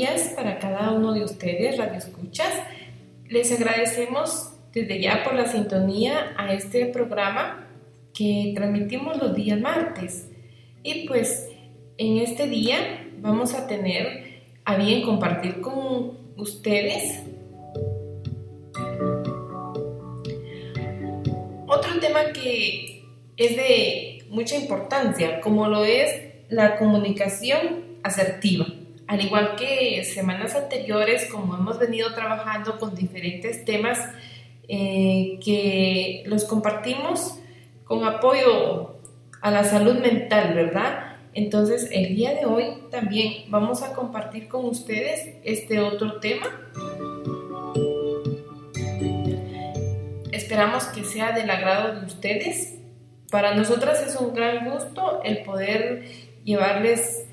días para cada uno de ustedes, Radio Escuchas. Les agradecemos desde ya por la sintonía a este programa que transmitimos los días martes. Y pues en este día vamos a tener a bien compartir con ustedes otro tema que es de mucha importancia, como lo es la comunicación asertiva. Al igual que semanas anteriores, como hemos venido trabajando con diferentes temas eh, que los compartimos con apoyo a la salud mental, ¿verdad? Entonces, el día de hoy también vamos a compartir con ustedes este otro tema. Esperamos que sea del agrado de ustedes. Para nosotras es un gran gusto el poder llevarles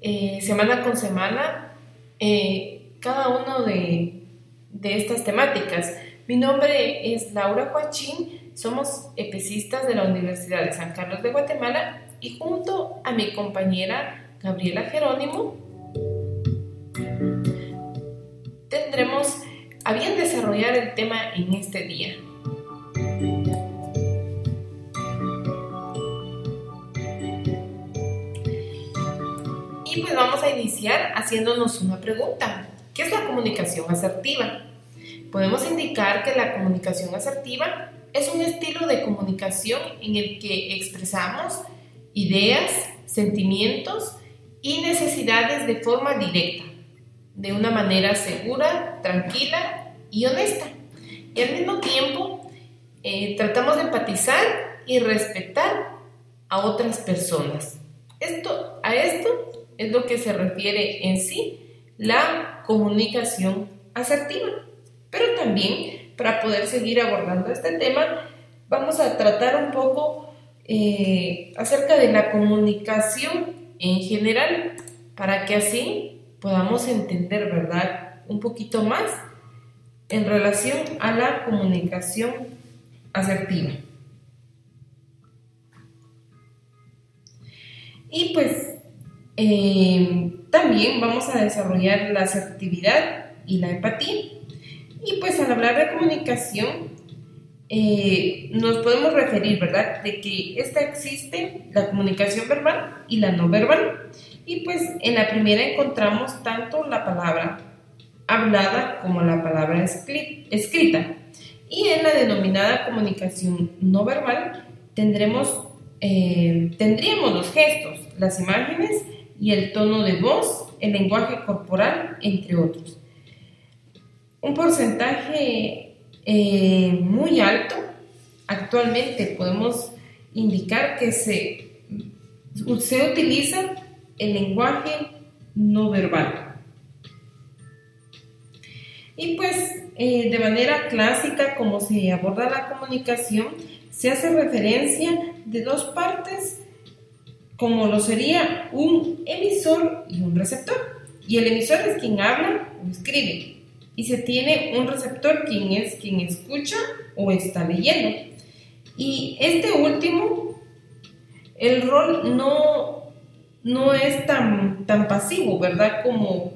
eh, semana con semana eh, cada uno de, de, estas temáticas. Mi nombre es Laura Joachín, somos epecistas de la Universidad de San Carlos de Guatemala y junto a mi compañera Gabriela Jerónimo tendremos a bien desarrollar el tema en este día. Y pues vamos a iniciar haciéndonos una pregunta. ¿Qué es la comunicación asertiva? Podemos indicar que la comunicación asertiva es un estilo de comunicación en el que expresamos ideas, sentimientos y necesidades de forma directa, de una manera segura, tranquila y honesta. Y al mismo tiempo eh, tratamos de empatizar y respetar a otras personas. Esto, a esto es lo que se refiere en sí la comunicación asertiva. Pero también, para poder seguir abordando este tema, vamos a tratar un poco eh, acerca de la comunicación en general, para que así podamos entender, ¿verdad? Un poquito más en relación a la comunicación asertiva. Y pues eh, también vamos a desarrollar la asertividad y la empatía. Y pues al hablar de comunicación, eh, nos podemos referir, ¿verdad?, de que esta existe la comunicación verbal y la no verbal. Y pues en la primera encontramos tanto la palabra hablada como la palabra escrita. Y en la denominada comunicación no verbal tendremos, eh, tendríamos los gestos, las imágenes y el tono de voz, el lenguaje corporal, entre otros. Un porcentaje eh, muy alto, actualmente podemos indicar que se, se utiliza el lenguaje no verbal. Y pues eh, de manera clásica, como se aborda la comunicación, se hace referencia de dos partes como lo sería un emisor y un receptor. Y el emisor es quien habla o escribe. Y se tiene un receptor quien es quien escucha o está leyendo. Y este último, el rol no, no es tan, tan pasivo, ¿verdad? Como,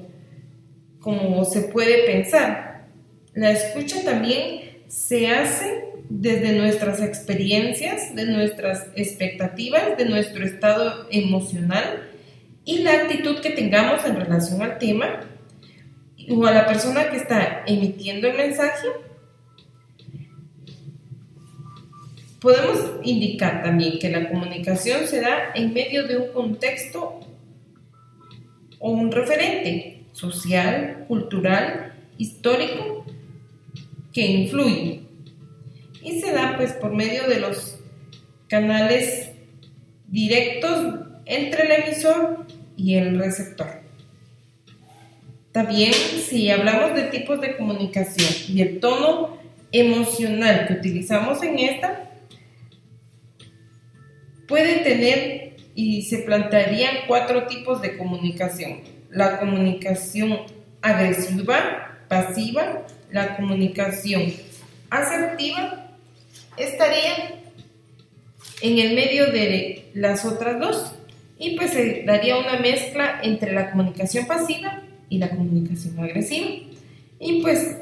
como se puede pensar. La escucha también se hace desde nuestras experiencias, de nuestras expectativas, de nuestro estado emocional y la actitud que tengamos en relación al tema o a la persona que está emitiendo el mensaje. Podemos indicar también que la comunicación se da en medio de un contexto o un referente social, cultural, histórico que influye y se da pues por medio de los canales directos entre el emisor y el receptor. También si hablamos de tipos de comunicación y el tono emocional que utilizamos en esta, puede tener y se plantearían cuatro tipos de comunicación. La comunicación agresiva, pasiva, la comunicación asertiva estaría en el medio de las otras dos y pues se daría una mezcla entre la comunicación pasiva y la comunicación agresiva. Y pues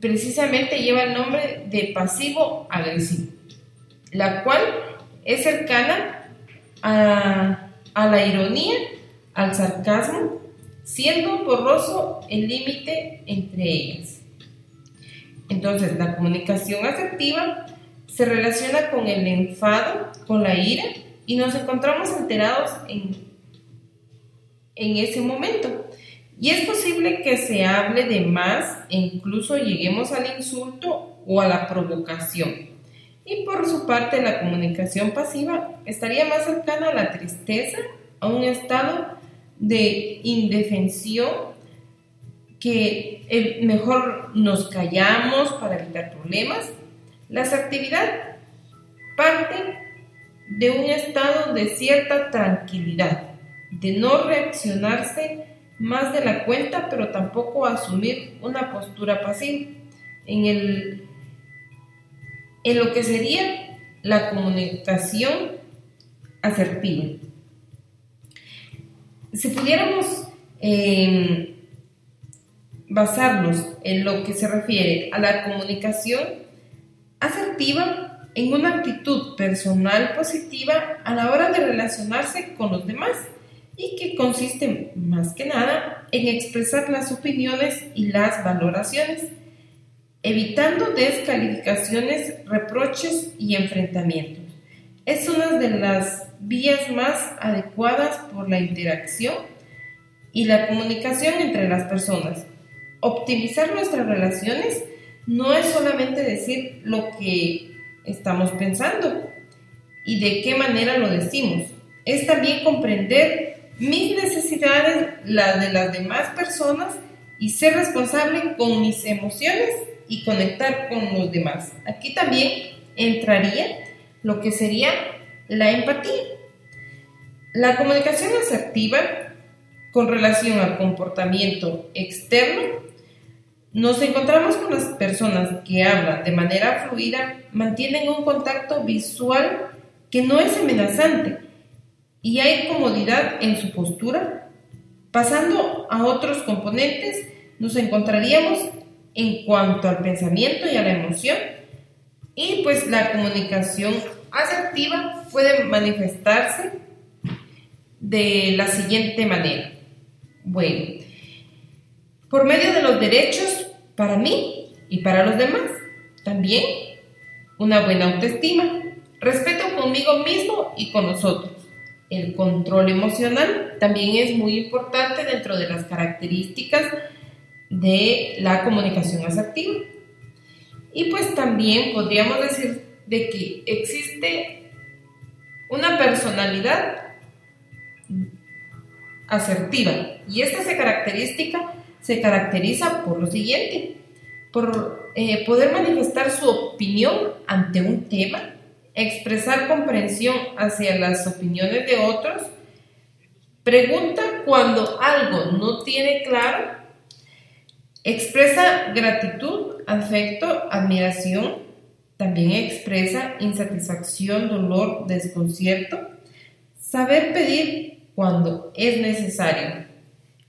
precisamente lleva el nombre de pasivo-agresivo, la cual es cercana a, a la ironía, al sarcasmo, siendo borroso el límite entre ellas. Entonces, la comunicación asertiva se relaciona con el enfado, con la ira, y nos encontramos enterados en, en ese momento. Y es posible que se hable de más e incluso lleguemos al insulto o a la provocación. Y por su parte, la comunicación pasiva estaría más cercana a la tristeza, a un estado de indefensión que mejor nos callamos para evitar problemas. La asertividad parte de un estado de cierta tranquilidad, de no reaccionarse más de la cuenta, pero tampoco asumir una postura pasiva en, el, en lo que sería la comunicación asertiva. Si pudiéramos em, basarnos en lo que se refiere a la comunicación asertiva en una actitud personal positiva a la hora de relacionarse con los demás y que consiste más que nada en expresar las opiniones y las valoraciones, evitando descalificaciones, reproches y enfrentamientos. Es una de las vías más adecuadas por la interacción y la comunicación entre las personas. Optimizar nuestras relaciones no es solamente decir lo que estamos pensando y de qué manera lo decimos, es también comprender mis necesidades, las de las demás personas y ser responsable con mis emociones y conectar con los demás. Aquí también entraría lo que sería la empatía. La comunicación asertiva con relación al comportamiento externo, nos encontramos con las personas que hablan de manera fluida, mantienen un contacto visual que no es amenazante, y hay comodidad en su postura. Pasando a otros componentes, nos encontraríamos en cuanto al pensamiento y a la emoción. Y pues la comunicación asertiva puede manifestarse de la siguiente manera. Bueno, por medio de los derechos para mí y para los demás. También una buena autoestima, respeto conmigo mismo y con nosotros el control emocional también es muy importante dentro de las características de la comunicación asertiva. Y pues también podríamos decir de que existe una personalidad asertiva y esta se característica se caracteriza por lo siguiente, por eh, poder manifestar su opinión ante un tema expresar comprensión hacia las opiniones de otros, pregunta cuando algo no tiene claro, expresa gratitud, afecto, admiración, también expresa insatisfacción, dolor, desconcierto, saber pedir cuando es necesario.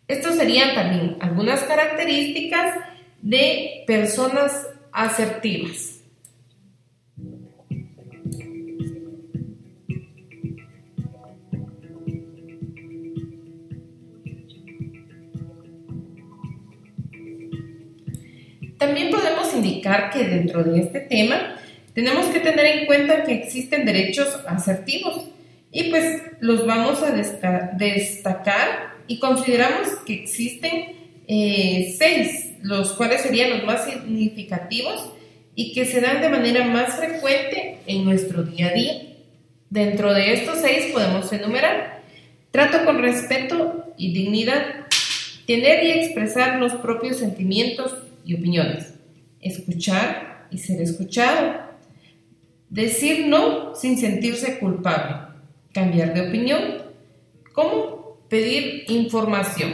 Estos serían también algunas características de personas asertivas. También podemos indicar que dentro de este tema tenemos que tener en cuenta que existen derechos asertivos y pues los vamos a destacar y consideramos que existen eh, seis, los cuales serían los más significativos y que se dan de manera más frecuente en nuestro día a día. Dentro de estos seis podemos enumerar trato con respeto y dignidad, tener y expresar los propios sentimientos y opiniones. Escuchar y ser escuchado. Decir no sin sentirse culpable. Cambiar de opinión. ¿Cómo? Pedir información.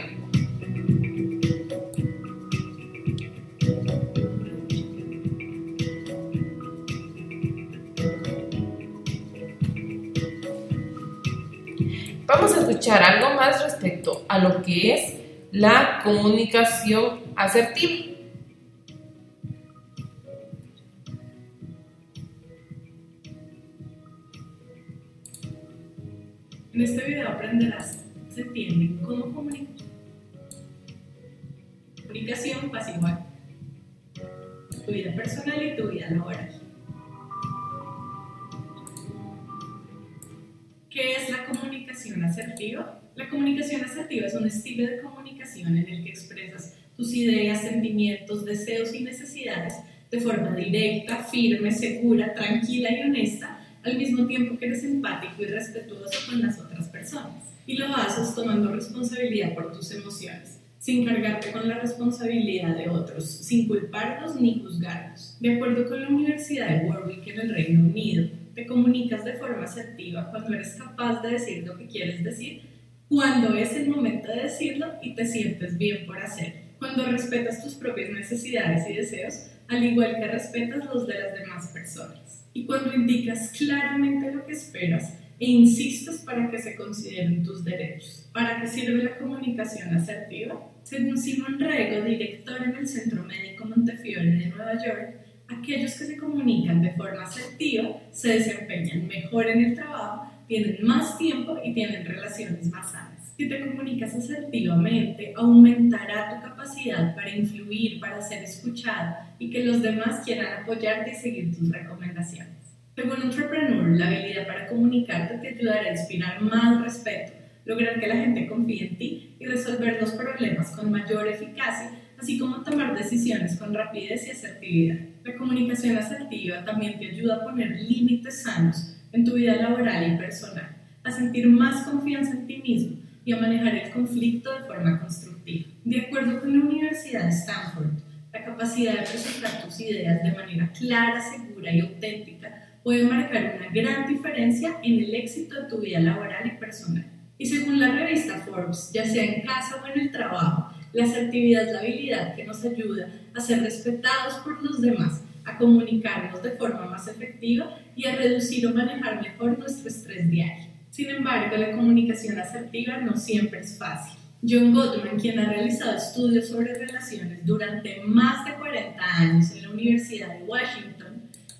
Vamos a escuchar algo más respecto a lo que es la comunicación asertiva. En este video aprenderás, se cómo comunicar. Comunicación pasiva. Tu vida personal y tu vida laboral. ¿Qué es la comunicación asertiva? La comunicación asertiva es un estilo de comunicación en el que expresas tus ideas, sentimientos, deseos y necesidades de forma directa, firme, segura, tranquila y honesta, al mismo tiempo que eres empático y respetuoso con las otras personas. Y lo haces tomando responsabilidad por tus emociones, sin cargarte con la responsabilidad de otros, sin culparlos ni juzgarlos. De acuerdo con la Universidad de Warwick en el Reino Unido, te comunicas de forma asertiva cuando eres capaz de decir lo que quieres decir cuando es el momento de decirlo y te sientes bien por hacerlo. Cuando respetas tus propias necesidades y deseos, al igual que respetas los de las demás personas. Y cuando indicas claramente lo que esperas insistes para que se consideren tus derechos. ¿Para qué sirve la comunicación asertiva? Según Simon Rego, director en el Centro Médico Montefiore de Nueva York, aquellos que se comunican de forma asertiva se desempeñan mejor en el trabajo tienen más tiempo y tienen relaciones más sanas. Si te comunicas asertivamente, aumentará tu capacidad para influir, para ser escuchado y que los demás quieran apoyarte y seguir tus recomendaciones. Según Entrepreneur, la habilidad para comunicarte te ayudará a inspirar más respeto, lograr que la gente confíe en ti y resolver los problemas con mayor eficacia, así como tomar decisiones con rapidez y asertividad. La comunicación asertiva también te ayuda a poner límites sanos en tu vida laboral y personal, a sentir más confianza en ti mismo y a manejar el conflicto de forma constructiva. De acuerdo con la Universidad de Stanford, la capacidad de presentar tus ideas de manera clara, segura y auténtica puede marcar una gran diferencia en el éxito de tu vida laboral y personal. Y según la revista Forbes, ya sea en casa o en el trabajo, la asertividad es la habilidad que nos ayuda a ser respetados por los demás a comunicarnos de forma más efectiva y a reducir o manejar mejor nuestro estrés diario. Sin embargo, la comunicación asertiva no siempre es fácil. John Gottman, quien ha realizado estudios sobre relaciones durante más de 40 años en la Universidad de Washington,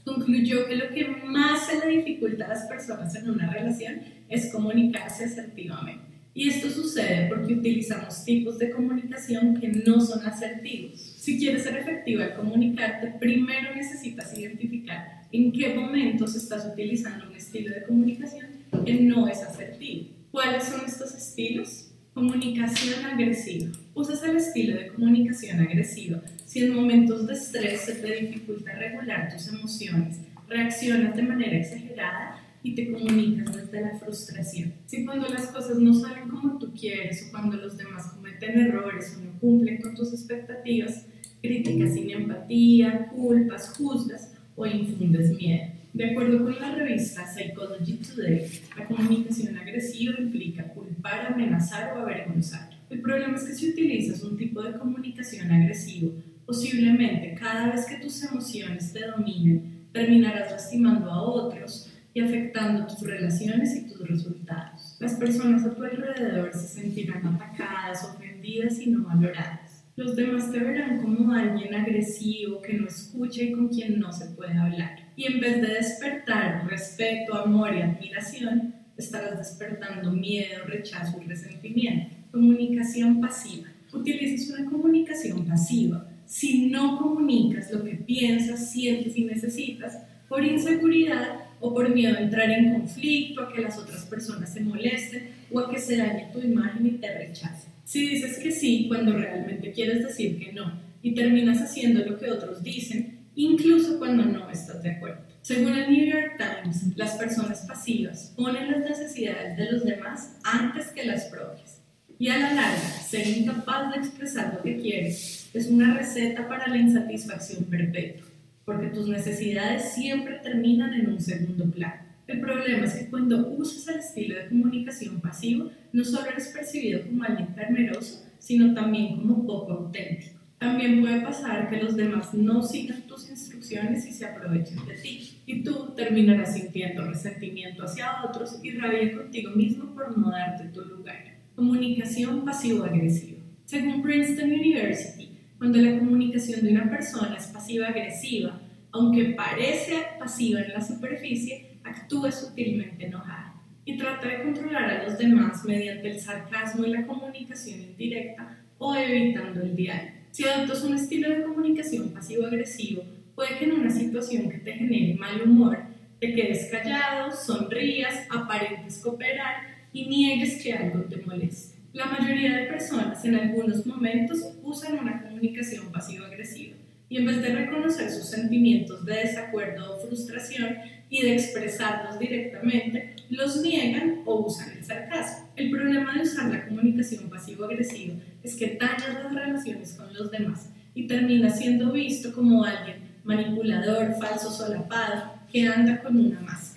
concluyó que lo que más se le dificulta a las personas en una relación es comunicarse asertivamente. Y esto sucede porque utilizamos tipos de comunicación que no son asertivos. Si quieres ser efectiva al comunicarte, primero necesitas identificar en qué momentos estás utilizando un estilo de comunicación que no es asertivo. ¿Cuáles son estos estilos? Comunicación agresiva. Usas el estilo de comunicación agresiva si en momentos de estrés se te dificulta regular tus emociones, reaccionas de manera exagerada y te comunicas desde la frustración. Si cuando las cosas no salen como tú quieres o cuando los demás cometen errores o no cumplen con tus expectativas, criticas sin empatía, culpas, juzgas o infundes miedo. De acuerdo con la revista Psychology Today, la comunicación agresiva implica culpar, amenazar o avergonzar. El problema es que si utilizas un tipo de comunicación agresivo, posiblemente cada vez que tus emociones te dominen, terminarás lastimando a otros y afectando tus relaciones y tus resultados. Las personas a tu alrededor se sentirán atacadas, ofendidas y no valoradas. Los demás te verán como alguien agresivo que no escucha y con quien no se puede hablar. Y en vez de despertar respeto, amor y admiración, estarás despertando miedo, rechazo y resentimiento. Comunicación pasiva. Utilizas una comunicación pasiva. Si no comunicas lo que piensas, sientes y necesitas, por inseguridad, o por miedo a entrar en conflicto, a que las otras personas se molesten o a que se dañe tu imagen y te rechacen. Si dices que sí cuando realmente quieres decir que no y terminas haciendo lo que otros dicen, incluso cuando no estás de acuerdo. Según el New York Times, las personas pasivas ponen las necesidades de los demás antes que las propias. Y a la larga, ser incapaz de expresar lo que quieres es una receta para la insatisfacción perpetua porque tus necesidades siempre terminan en un segundo plano. El problema es que cuando usas el estilo de comunicación pasivo, no solo eres percibido como alguien temeroso, sino también como poco auténtico. También puede pasar que los demás no sigan tus instrucciones y se aprovechen de ti. Y tú terminarás sintiendo resentimiento hacia otros y rabia contigo mismo por no darte tu lugar. Comunicación pasivo-agresiva. Según Princeton University, cuando la comunicación de una persona es pasiva-agresiva, aunque parece pasiva en la superficie, actúa sutilmente enojada y trata de controlar a los demás mediante el sarcasmo y la comunicación indirecta o evitando el diálogo. Si adoptas un estilo de comunicación pasivo-agresivo, puede que en una situación que te genere mal humor, te quedes callado, sonrías, aparentes cooperar y niegues que algo te moleste. La mayoría de personas en algunos momentos usan una comunicación pasivo-agresiva y en vez de reconocer sus sentimientos de desacuerdo o frustración y de expresarlos directamente, los niegan o usan el sarcasmo. El problema de usar la comunicación pasivo-agresiva es que daña las relaciones con los demás y termina siendo visto como alguien manipulador, falso, solapado, que anda con una máscara.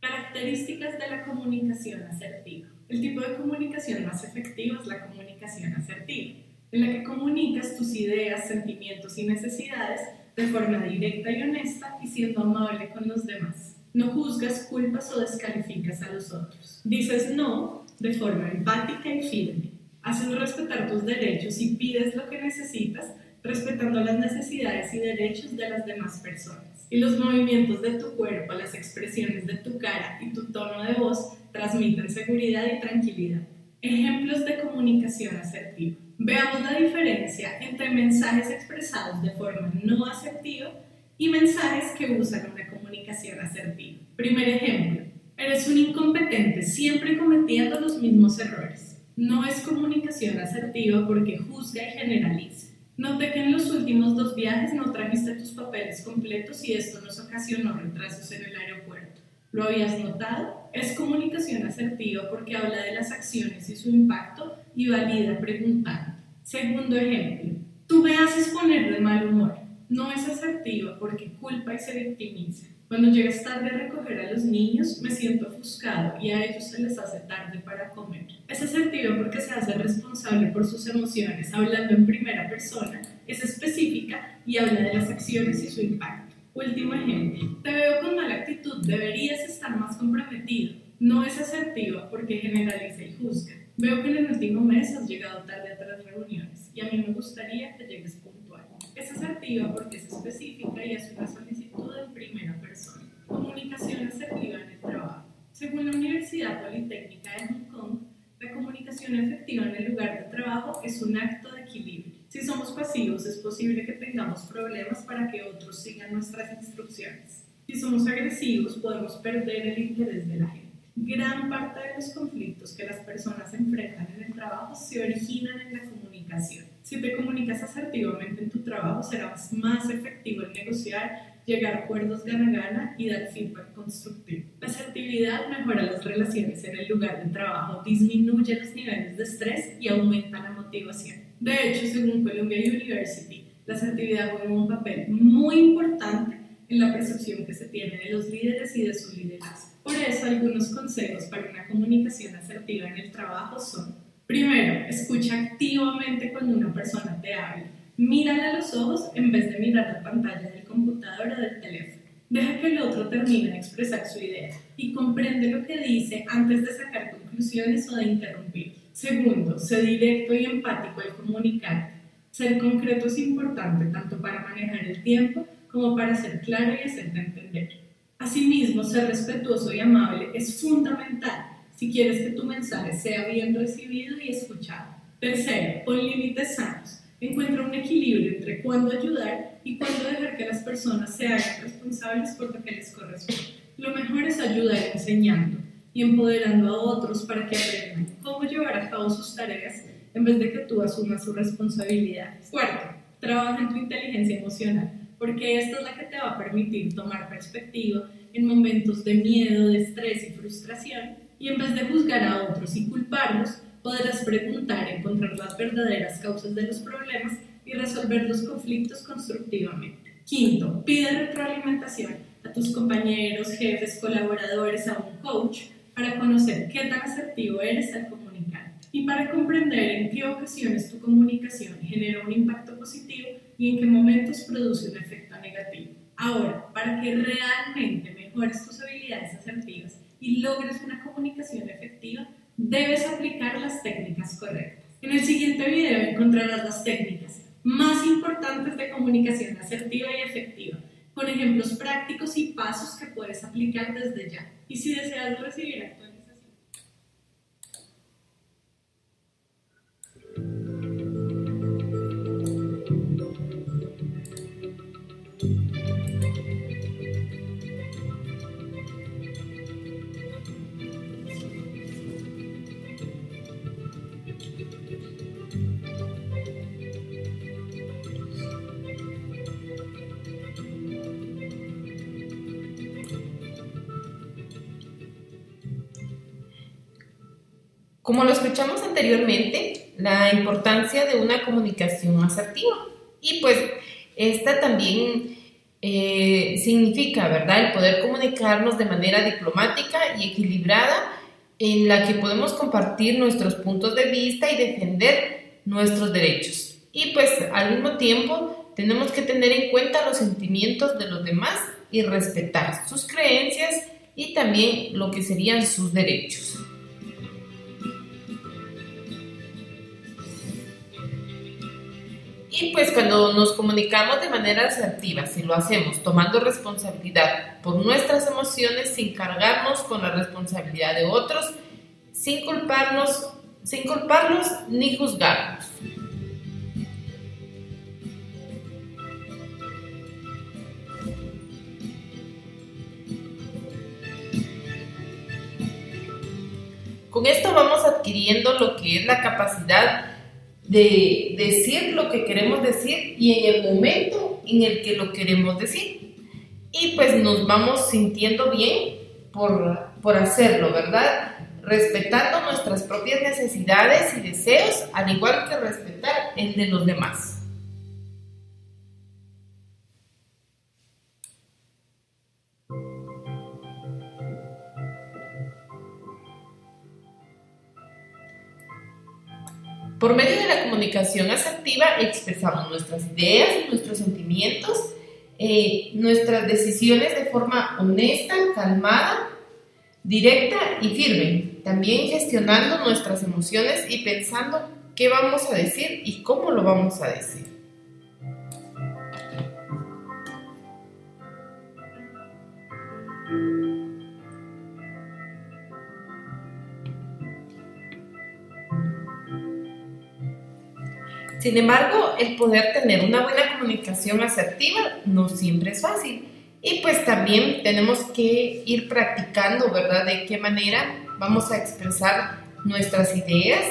Características de la comunicación asertiva. El tipo de comunicación más efectiva es la comunicación asertiva en la que comunicas tus ideas, sentimientos y necesidades de forma directa y honesta y siendo amable con los demás. No juzgas, culpas o descalificas a los otros. Dices no de forma empática y firme. Haces respetar tus derechos y pides lo que necesitas respetando las necesidades y derechos de las demás personas. Y los movimientos de tu cuerpo, las expresiones de tu cara y tu tono de voz transmiten seguridad y tranquilidad. Ejemplos de comunicación asertiva. Veamos la diferencia entre mensajes expresados de forma no asertiva y mensajes que usan una comunicación asertiva. Primer ejemplo, eres un incompetente siempre cometiendo los mismos errores. No es comunicación asertiva porque juzga y generaliza. Noté que en los últimos dos viajes no trajiste tus papeles completos y esto nos ocasionó retrasos en el aeropuerto. ¿Lo habías notado? Es comunicación asertiva porque habla de las acciones y su impacto y valida preguntando. Segundo ejemplo, tú me haces poner de mal humor. No es asertiva porque culpa y se victimiza. Cuando llegas tarde a recoger a los niños, me siento ofuscado y a ellos se les hace tarde para comer. Es asertiva porque se hace responsable por sus emociones, hablando en primera persona, es específica y habla de las acciones y su impacto. Último ejemplo, te veo con mala actitud, deberías estar más comprometido. No es asertiva porque generaliza y juzga. Veo que en el último mes has llegado tarde a las reuniones y a mí me gustaría que llegues puntual. Es asertiva porque es específica y es una solicitud en primera persona. Comunicación asertiva en el trabajo. Según la Universidad Politécnica de Hong Kong, la comunicación efectiva en el lugar de trabajo es un acto de equilibrio. Si somos pasivos, es posible que tengamos problemas para que otros sigan nuestras instrucciones. Si somos agresivos, podemos perder el interés de la gente. Gran parte de los conflictos que las personas enfrentan en el trabajo se originan en la comunicación. Si te comunicas asertivamente en tu trabajo, serás más efectivo en negociar, llegar a acuerdos gana-gana y dar feedback constructivo. La asertividad mejora las relaciones en el lugar de trabajo, disminuye los niveles de estrés y aumenta la motivación. De hecho, según Columbia University, la asertividad juega un papel muy importante en la percepción que se tiene de los líderes y de su liderazgo. Por eso, algunos consejos para una comunicación asertiva en el trabajo son, primero, escucha activamente cuando una persona te habla. Mírale a los ojos en vez de mirar la pantalla del computador o del teléfono. Deja que el otro termine de expresar su idea y comprende lo que dice antes de sacar conclusiones o de interrumpir. Segundo, sé directo y empático al comunicarte. Ser concreto es importante tanto para manejar el tiempo como para ser claro y hacerte entender. Asimismo, ser respetuoso y amable es fundamental si quieres que tu mensaje sea bien recibido y escuchado. Tercero, pon límites sanos. Encuentra un equilibrio entre cuándo ayudar y cuándo dejar que las personas se hagan responsables por lo que les corresponde. Lo mejor es ayudar enseñando y empoderando a otros para que aprendan cómo llevar a cabo sus tareas en vez de que tú asumas sus responsabilidades. Cuarto, trabaja en tu inteligencia emocional porque esta es la que te va a permitir tomar perspectiva en momentos de miedo, de estrés y frustración, y en vez de juzgar a otros y culparlos, podrás preguntar, encontrar las verdaderas causas de los problemas y resolver los conflictos constructivamente. Quinto, pide retroalimentación a tus compañeros, jefes, colaboradores, a un coach para conocer qué tan asertivo eres al comunicar y para comprender en qué ocasiones tu comunicación genera un impacto positivo y en qué momentos produce un efecto negativo. Ahora, para que realmente mejores tus habilidades asertivas y logres una comunicación efectiva, debes aplicar las técnicas correctas. En el siguiente video encontrarás las técnicas más importantes de comunicación asertiva y efectiva, con ejemplos prácticos y pasos que puedes aplicar desde ya. Y si deseas recibir Como lo escuchamos anteriormente, la importancia de una comunicación asertiva. Y pues esta también eh, significa, ¿verdad?, el poder comunicarnos de manera diplomática y equilibrada en la que podemos compartir nuestros puntos de vista y defender nuestros derechos. Y pues al mismo tiempo tenemos que tener en cuenta los sentimientos de los demás y respetar sus creencias y también lo que serían sus derechos. Y pues cuando nos comunicamos de manera asertiva, si lo hacemos tomando responsabilidad por nuestras emociones, sin cargarnos con la responsabilidad de otros, sin culparnos, sin culparlos ni juzgarnos. Con esto vamos adquiriendo lo que es la capacidad de decir lo que queremos decir y en el momento en el que lo queremos decir. Y pues nos vamos sintiendo bien por, por hacerlo, ¿verdad? Respetando nuestras propias necesidades y deseos, al igual que respetar el de los demás. Por medio de la comunicación asertiva expresamos nuestras ideas, nuestros sentimientos, eh, nuestras decisiones de forma honesta, calmada, directa y firme. También gestionando nuestras emociones y pensando qué vamos a decir y cómo lo vamos a decir. Sin embargo, el poder tener una buena comunicación asertiva no siempre es fácil. Y pues también tenemos que ir practicando, ¿verdad? De qué manera vamos a expresar nuestras ideas,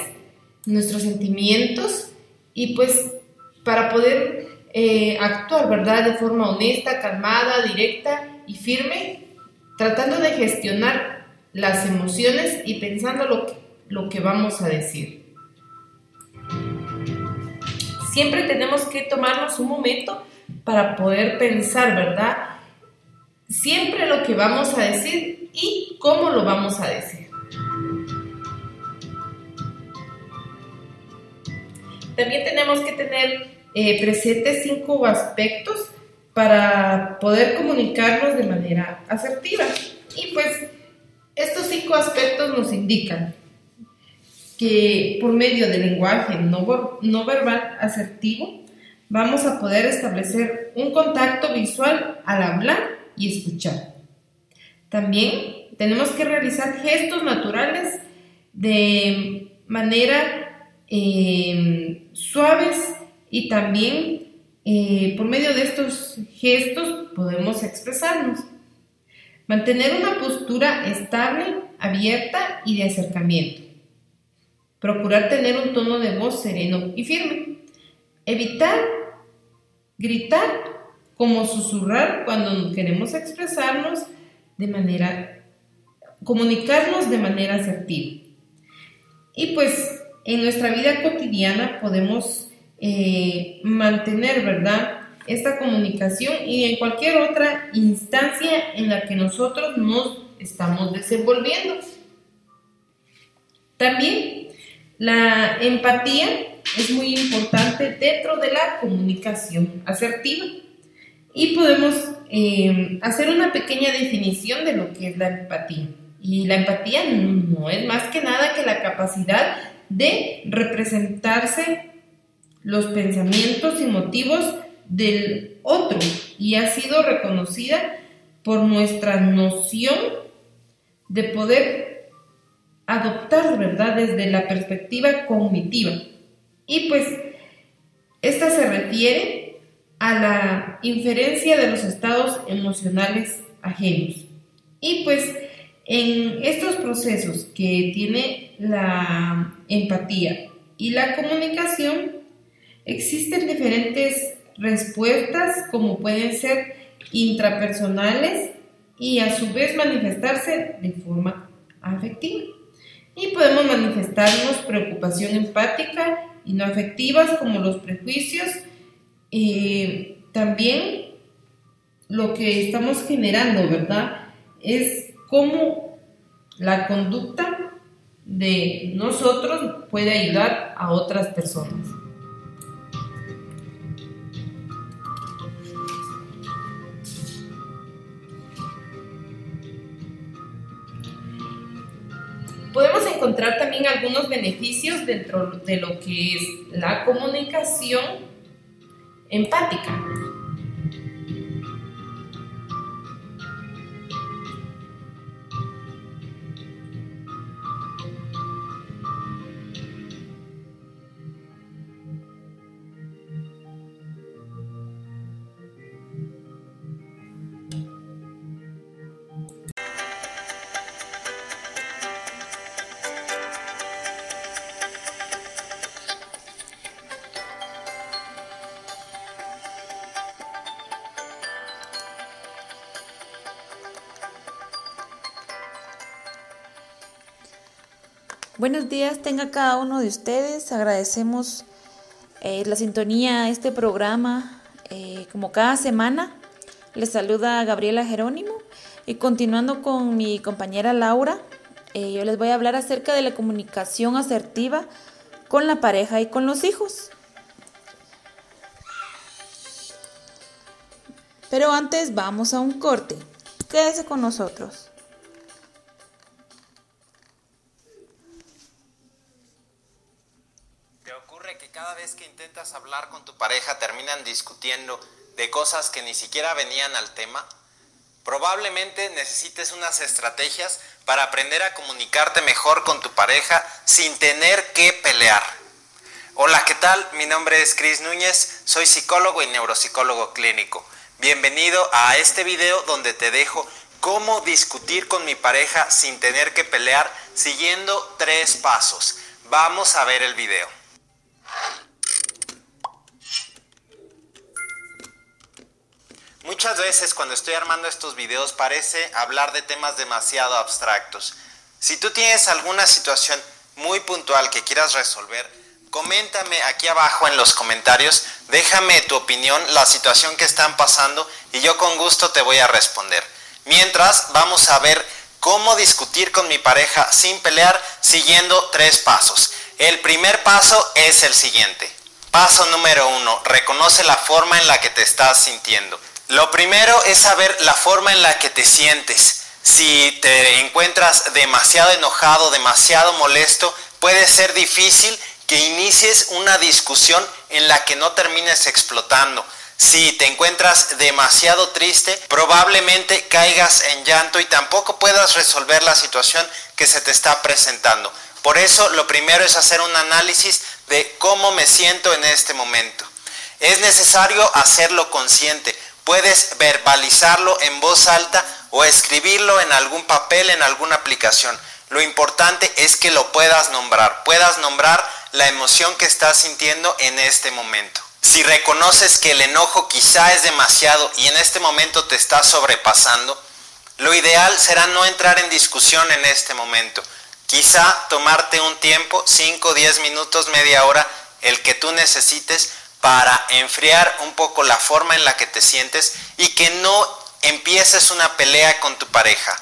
nuestros sentimientos y pues para poder eh, actuar, ¿verdad? De forma honesta, calmada, directa y firme, tratando de gestionar las emociones y pensando lo lo que vamos a decir. Siempre tenemos que tomarnos un momento para poder pensar, ¿verdad? Siempre lo que vamos a decir y cómo lo vamos a decir. También tenemos que tener eh, presentes cinco aspectos para poder comunicarnos de manera asertiva. Y pues estos cinco aspectos nos indican que por medio del lenguaje no, no verbal asertivo vamos a poder establecer un contacto visual al hablar y escuchar. También tenemos que realizar gestos naturales de manera eh, suaves y también eh, por medio de estos gestos podemos expresarnos. Mantener una postura estable, abierta y de acercamiento. Procurar tener un tono de voz sereno y firme. Evitar gritar como susurrar cuando queremos expresarnos de manera, comunicarnos de manera asertiva. Y pues en nuestra vida cotidiana podemos eh, mantener, ¿verdad? Esta comunicación y en cualquier otra instancia en la que nosotros nos estamos desenvolviendo. También la empatía es muy importante dentro de la comunicación asertiva y podemos eh, hacer una pequeña definición de lo que es la empatía. Y la empatía no es más que nada que la capacidad de representarse los pensamientos y motivos del otro y ha sido reconocida por nuestra noción de poder adoptar, ¿verdad?, desde la perspectiva cognitiva. Y pues, esta se refiere a la inferencia de los estados emocionales ajenos. Y pues, en estos procesos que tiene la empatía y la comunicación, existen diferentes respuestas como pueden ser intrapersonales y a su vez manifestarse de forma afectiva. Y podemos manifestarnos preocupación empática y no afectivas como los prejuicios. También lo que estamos generando, ¿verdad? Es cómo la conducta de nosotros puede ayudar a otras personas. Encontrar también algunos beneficios dentro de lo que es la comunicación empática. Buenos días, tenga cada uno de ustedes. Agradecemos eh, la sintonía a este programa eh, como cada semana. Les saluda Gabriela Jerónimo y continuando con mi compañera Laura, eh, yo les voy a hablar acerca de la comunicación asertiva con la pareja y con los hijos. Pero antes vamos a un corte. Quédese con nosotros. Hablar con tu pareja terminan discutiendo de cosas que ni siquiera venían al tema? Probablemente necesites unas estrategias para aprender a comunicarte mejor con tu pareja sin tener que pelear. Hola, ¿qué tal? Mi nombre es Chris Núñez, soy psicólogo y neuropsicólogo clínico. Bienvenido a este video donde te dejo cómo discutir con mi pareja sin tener que pelear siguiendo tres pasos. Vamos a ver el video. Muchas veces cuando estoy armando estos videos parece hablar de temas demasiado abstractos. Si tú tienes alguna situación muy puntual que quieras resolver, coméntame aquí abajo en los comentarios, déjame tu opinión, la situación que están pasando y yo con gusto te voy a responder. Mientras, vamos a ver cómo discutir con mi pareja sin pelear siguiendo tres pasos. El primer paso es el siguiente. Paso número uno, reconoce la forma en la que te estás sintiendo. Lo primero es saber la forma en la que te sientes. Si te encuentras demasiado enojado, demasiado molesto, puede ser difícil que inicies una discusión en la que no termines explotando. Si te encuentras demasiado triste, probablemente caigas en llanto y tampoco puedas resolver la situación que se te está presentando. Por eso lo primero es hacer un análisis de cómo me siento en este momento. Es necesario hacerlo consciente Puedes verbalizarlo en voz alta o escribirlo en algún papel, en alguna aplicación. Lo importante es que lo puedas nombrar, puedas nombrar la emoción que estás sintiendo en este momento. Si reconoces que el enojo quizá es demasiado y en este momento te está sobrepasando, lo ideal será no entrar en discusión en este momento. Quizá tomarte un tiempo, 5, 10 minutos, media hora, el que tú necesites para enfriar un poco la forma en la que te sientes y que no empieces una pelea con tu pareja.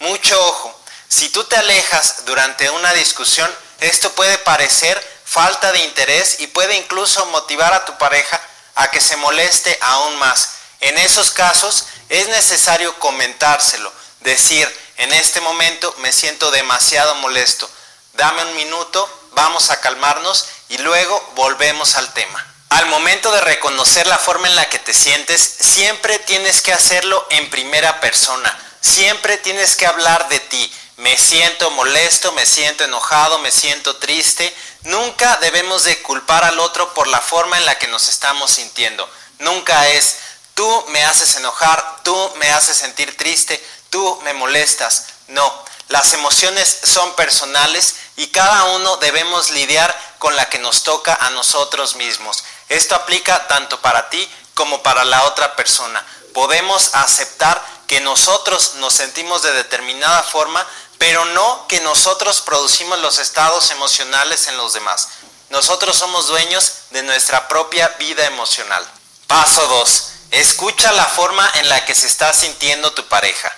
Mucho ojo, si tú te alejas durante una discusión, esto puede parecer falta de interés y puede incluso motivar a tu pareja a que se moleste aún más. En esos casos es necesario comentárselo, decir, en este momento me siento demasiado molesto. Dame un minuto, vamos a calmarnos y luego volvemos al tema. Al momento de reconocer la forma en la que te sientes, siempre tienes que hacerlo en primera persona. Siempre tienes que hablar de ti. Me siento molesto, me siento enojado, me siento triste. Nunca debemos de culpar al otro por la forma en la que nos estamos sintiendo. Nunca es, tú me haces enojar, tú me haces sentir triste, tú me molestas. No, las emociones son personales y cada uno debemos lidiar con la que nos toca a nosotros mismos. Esto aplica tanto para ti como para la otra persona. Podemos aceptar que nosotros nos sentimos de determinada forma, pero no que nosotros producimos los estados emocionales en los demás. Nosotros somos dueños de nuestra propia vida emocional. Paso 2. Escucha la forma en la que se está sintiendo tu pareja.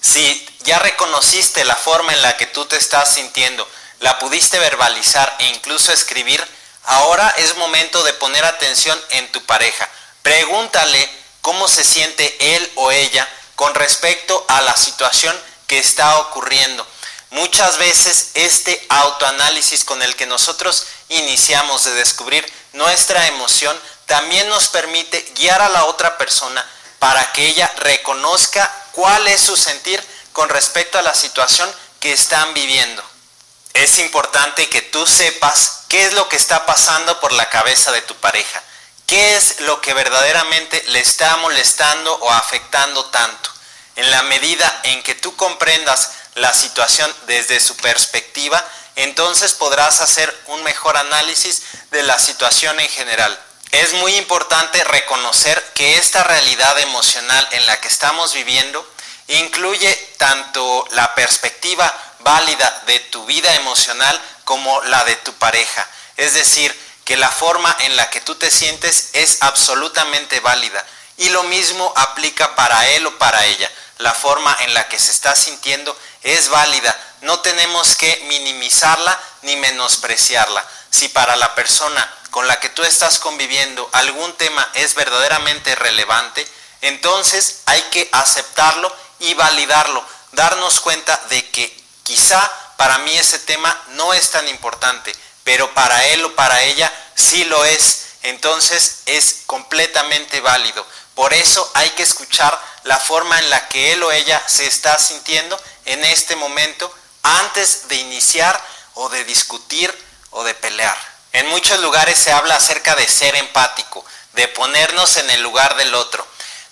Si ya reconociste la forma en la que tú te estás sintiendo, la pudiste verbalizar e incluso escribir, ahora es momento de poner atención en tu pareja. Pregúntale cómo se siente él o ella con respecto a la situación que está ocurriendo. Muchas veces este autoanálisis con el que nosotros iniciamos de descubrir nuestra emoción también nos permite guiar a la otra persona para que ella reconozca cuál es su sentir con respecto a la situación que están viviendo. Es importante que tú sepas qué es lo que está pasando por la cabeza de tu pareja, qué es lo que verdaderamente le está molestando o afectando tanto. En la medida en que tú comprendas la situación desde su perspectiva, entonces podrás hacer un mejor análisis de la situación en general. Es muy importante reconocer que esta realidad emocional en la que estamos viviendo incluye tanto la perspectiva válida de tu vida emocional como la de tu pareja. Es decir, que la forma en la que tú te sientes es absolutamente válida. Y lo mismo aplica para él o para ella. La forma en la que se está sintiendo es válida. No tenemos que minimizarla ni menospreciarla. Si para la persona con la que tú estás conviviendo algún tema es verdaderamente relevante, entonces hay que aceptarlo y validarlo, darnos cuenta de que quizá para mí ese tema no es tan importante, pero para él o para ella sí lo es, entonces es completamente válido. Por eso hay que escuchar la forma en la que él o ella se está sintiendo en este momento antes de iniciar o de discutir o de pelear. En muchos lugares se habla acerca de ser empático, de ponernos en el lugar del otro.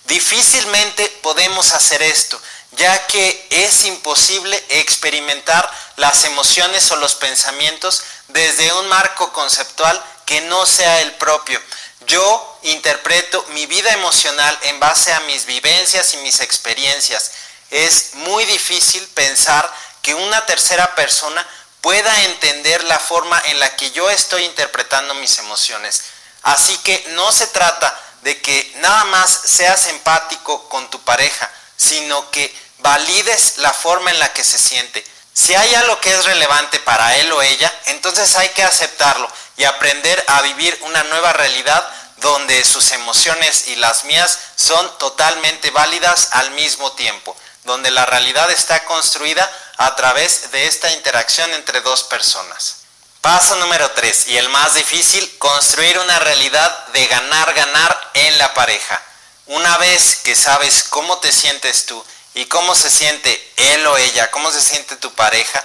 Difícilmente podemos hacer esto, ya que es imposible experimentar las emociones o los pensamientos desde un marco conceptual que no sea el propio. Yo interpreto mi vida emocional en base a mis vivencias y mis experiencias. Es muy difícil pensar que una tercera persona pueda entender la forma en la que yo estoy interpretando mis emociones. Así que no se trata de que nada más seas empático con tu pareja, sino que valides la forma en la que se siente. Si hay algo que es relevante para él o ella, entonces hay que aceptarlo y aprender a vivir una nueva realidad donde sus emociones y las mías son totalmente válidas al mismo tiempo, donde la realidad está construida a través de esta interacción entre dos personas. Paso número 3 y el más difícil, construir una realidad de ganar-ganar en la pareja. Una vez que sabes cómo te sientes tú y cómo se siente él o ella, cómo se siente tu pareja,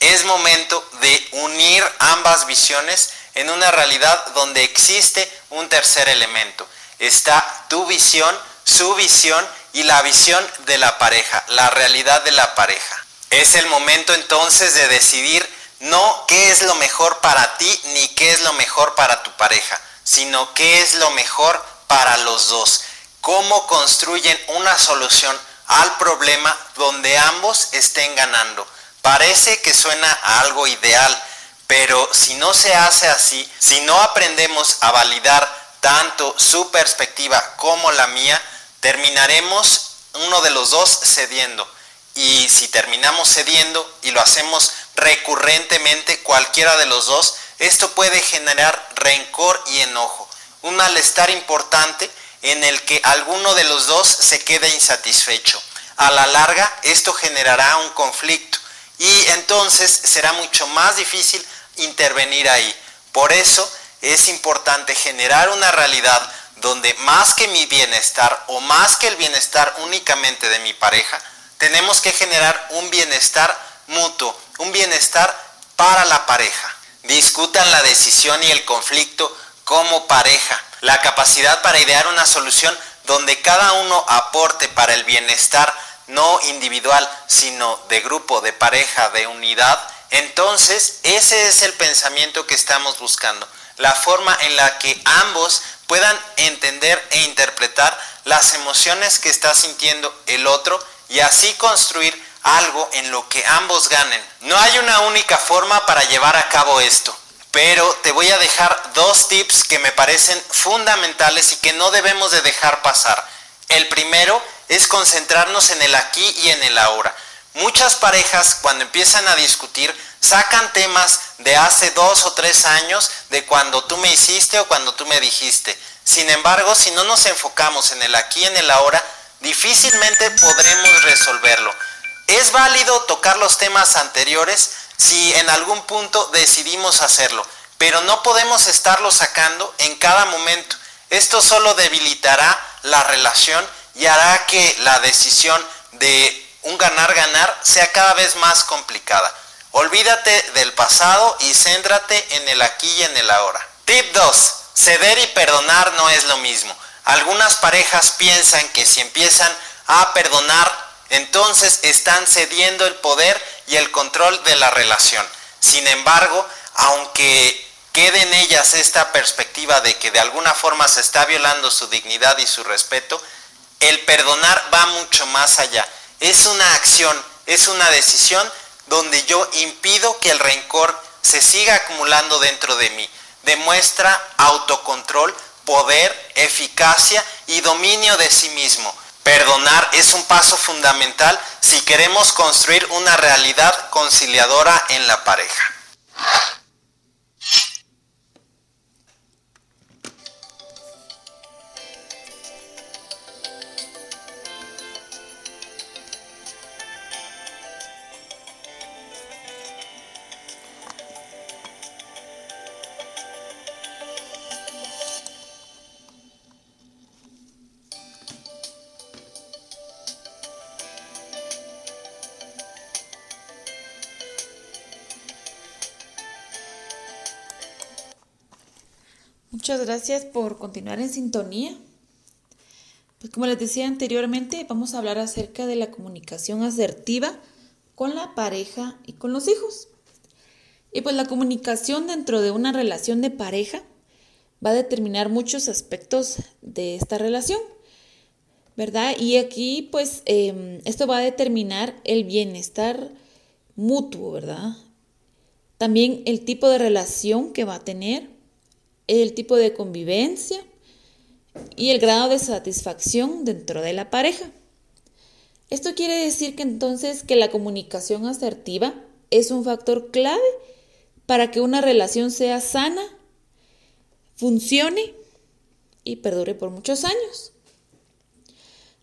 es momento de unir ambas visiones en una realidad donde existe un tercer elemento. Está tu visión, su visión y la visión de la pareja, la realidad de la pareja. Es el momento entonces de decidir no qué es lo mejor para ti ni qué es lo mejor para tu pareja, sino qué es lo mejor para los dos. Cómo construyen una solución al problema donde ambos estén ganando. Parece que suena algo ideal, pero si no se hace así, si no aprendemos a validar tanto su perspectiva como la mía, terminaremos uno de los dos cediendo. Y si terminamos cediendo y lo hacemos recurrentemente cualquiera de los dos, esto puede generar rencor y enojo, un malestar importante en el que alguno de los dos se quede insatisfecho. a la larga esto generará un conflicto y entonces será mucho más difícil intervenir ahí. Por eso es importante generar una realidad donde más que mi bienestar o más que el bienestar únicamente de mi pareja, tenemos que generar un bienestar mutuo, un bienestar para la pareja. Discutan la decisión y el conflicto como pareja, la capacidad para idear una solución donde cada uno aporte para el bienestar no individual, sino de grupo, de pareja, de unidad, entonces ese es el pensamiento que estamos buscando, la forma en la que ambos puedan entender e interpretar las emociones que está sintiendo el otro y así construir algo en lo que ambos ganen. No hay una única forma para llevar a cabo esto, pero te voy a dejar dos tips que me parecen fundamentales y que no debemos de dejar pasar. El primero es concentrarnos en el aquí y en el ahora. Muchas parejas cuando empiezan a discutir sacan temas de hace dos o tres años de cuando tú me hiciste o cuando tú me dijiste. Sin embargo, si no nos enfocamos en el aquí y en el ahora, difícilmente podremos resolverlo. Es válido tocar los temas anteriores si en algún punto decidimos hacerlo, pero no podemos estarlo sacando en cada momento. Esto solo debilitará la relación y hará que la decisión de un ganar-ganar sea cada vez más complicada. Olvídate del pasado y céntrate en el aquí y en el ahora. Tip 2. Ceder y perdonar no es lo mismo. Algunas parejas piensan que si empiezan a perdonar, entonces están cediendo el poder y el control de la relación. Sin embargo, aunque quede en ellas esta perspectiva de que de alguna forma se está violando su dignidad y su respeto, el perdonar va mucho más allá. Es una acción, es una decisión donde yo impido que el rencor se siga acumulando dentro de mí. Demuestra autocontrol, poder, eficacia y dominio de sí mismo. Perdonar es un paso fundamental si queremos construir una realidad conciliadora en la pareja. Muchas gracias por continuar en sintonía. Pues como les decía anteriormente, vamos a hablar acerca de la comunicación asertiva con la pareja y con los hijos. Y pues la comunicación dentro de una relación de pareja va a determinar muchos aspectos de esta relación, ¿verdad? Y aquí pues em, esto va a determinar el bienestar mutuo, ¿verdad? También el tipo de relación que va a tener el tipo de convivencia y el grado de satisfacción dentro de la pareja. Esto quiere decir que entonces que la comunicación asertiva es un factor clave para que una relación sea sana, funcione y perdure por muchos años.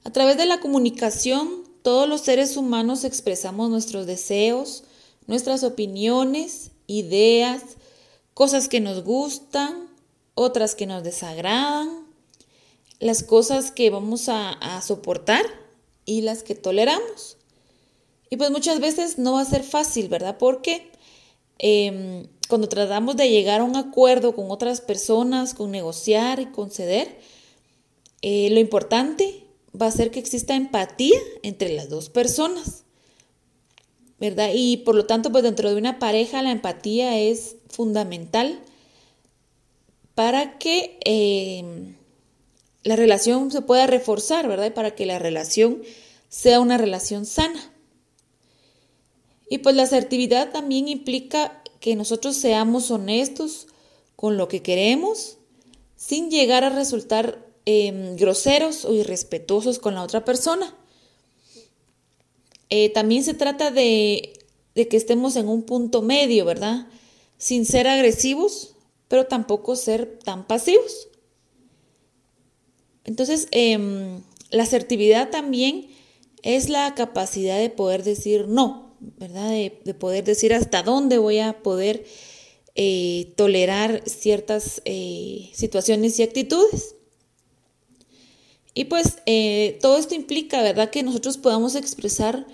A través de la comunicación, todos los seres humanos expresamos nuestros deseos, nuestras opiniones, ideas, cosas que nos gustan, otras que nos desagradan, las cosas que vamos a, soportar y las que toleramos. Y pues muchas veces no va a ser fácil, ¿verdad? Porque em, cuando tratamos de llegar a un acuerdo con otras personas, con negociar y conceder, eh, lo importante va a ser que exista empatía entre las dos personas, ¿verdad? Y por lo tanto, pues dentro de una pareja la empatía es fundamental para que em, la relación se pueda reforzar, ¿verdad? Y para que la relación sea una relación sana. Y pues la asertividad también implica que nosotros seamos honestos con lo que queremos, sin llegar a resultar em, groseros o irrespetuosos con la otra persona. Eh, también se trata de, de que estemos en un punto medio, ¿verdad? Sin ser agresivos, pero tampoco ser tan pasivos. Entonces, em, la asertividad también es la capacidad de poder decir no, ¿verdad? De, poder decir hasta dónde voy a poder eh, tolerar ciertas eh, situaciones y actitudes. Y pues eh, todo esto implica, ¿verdad? Que nosotros podamos expresar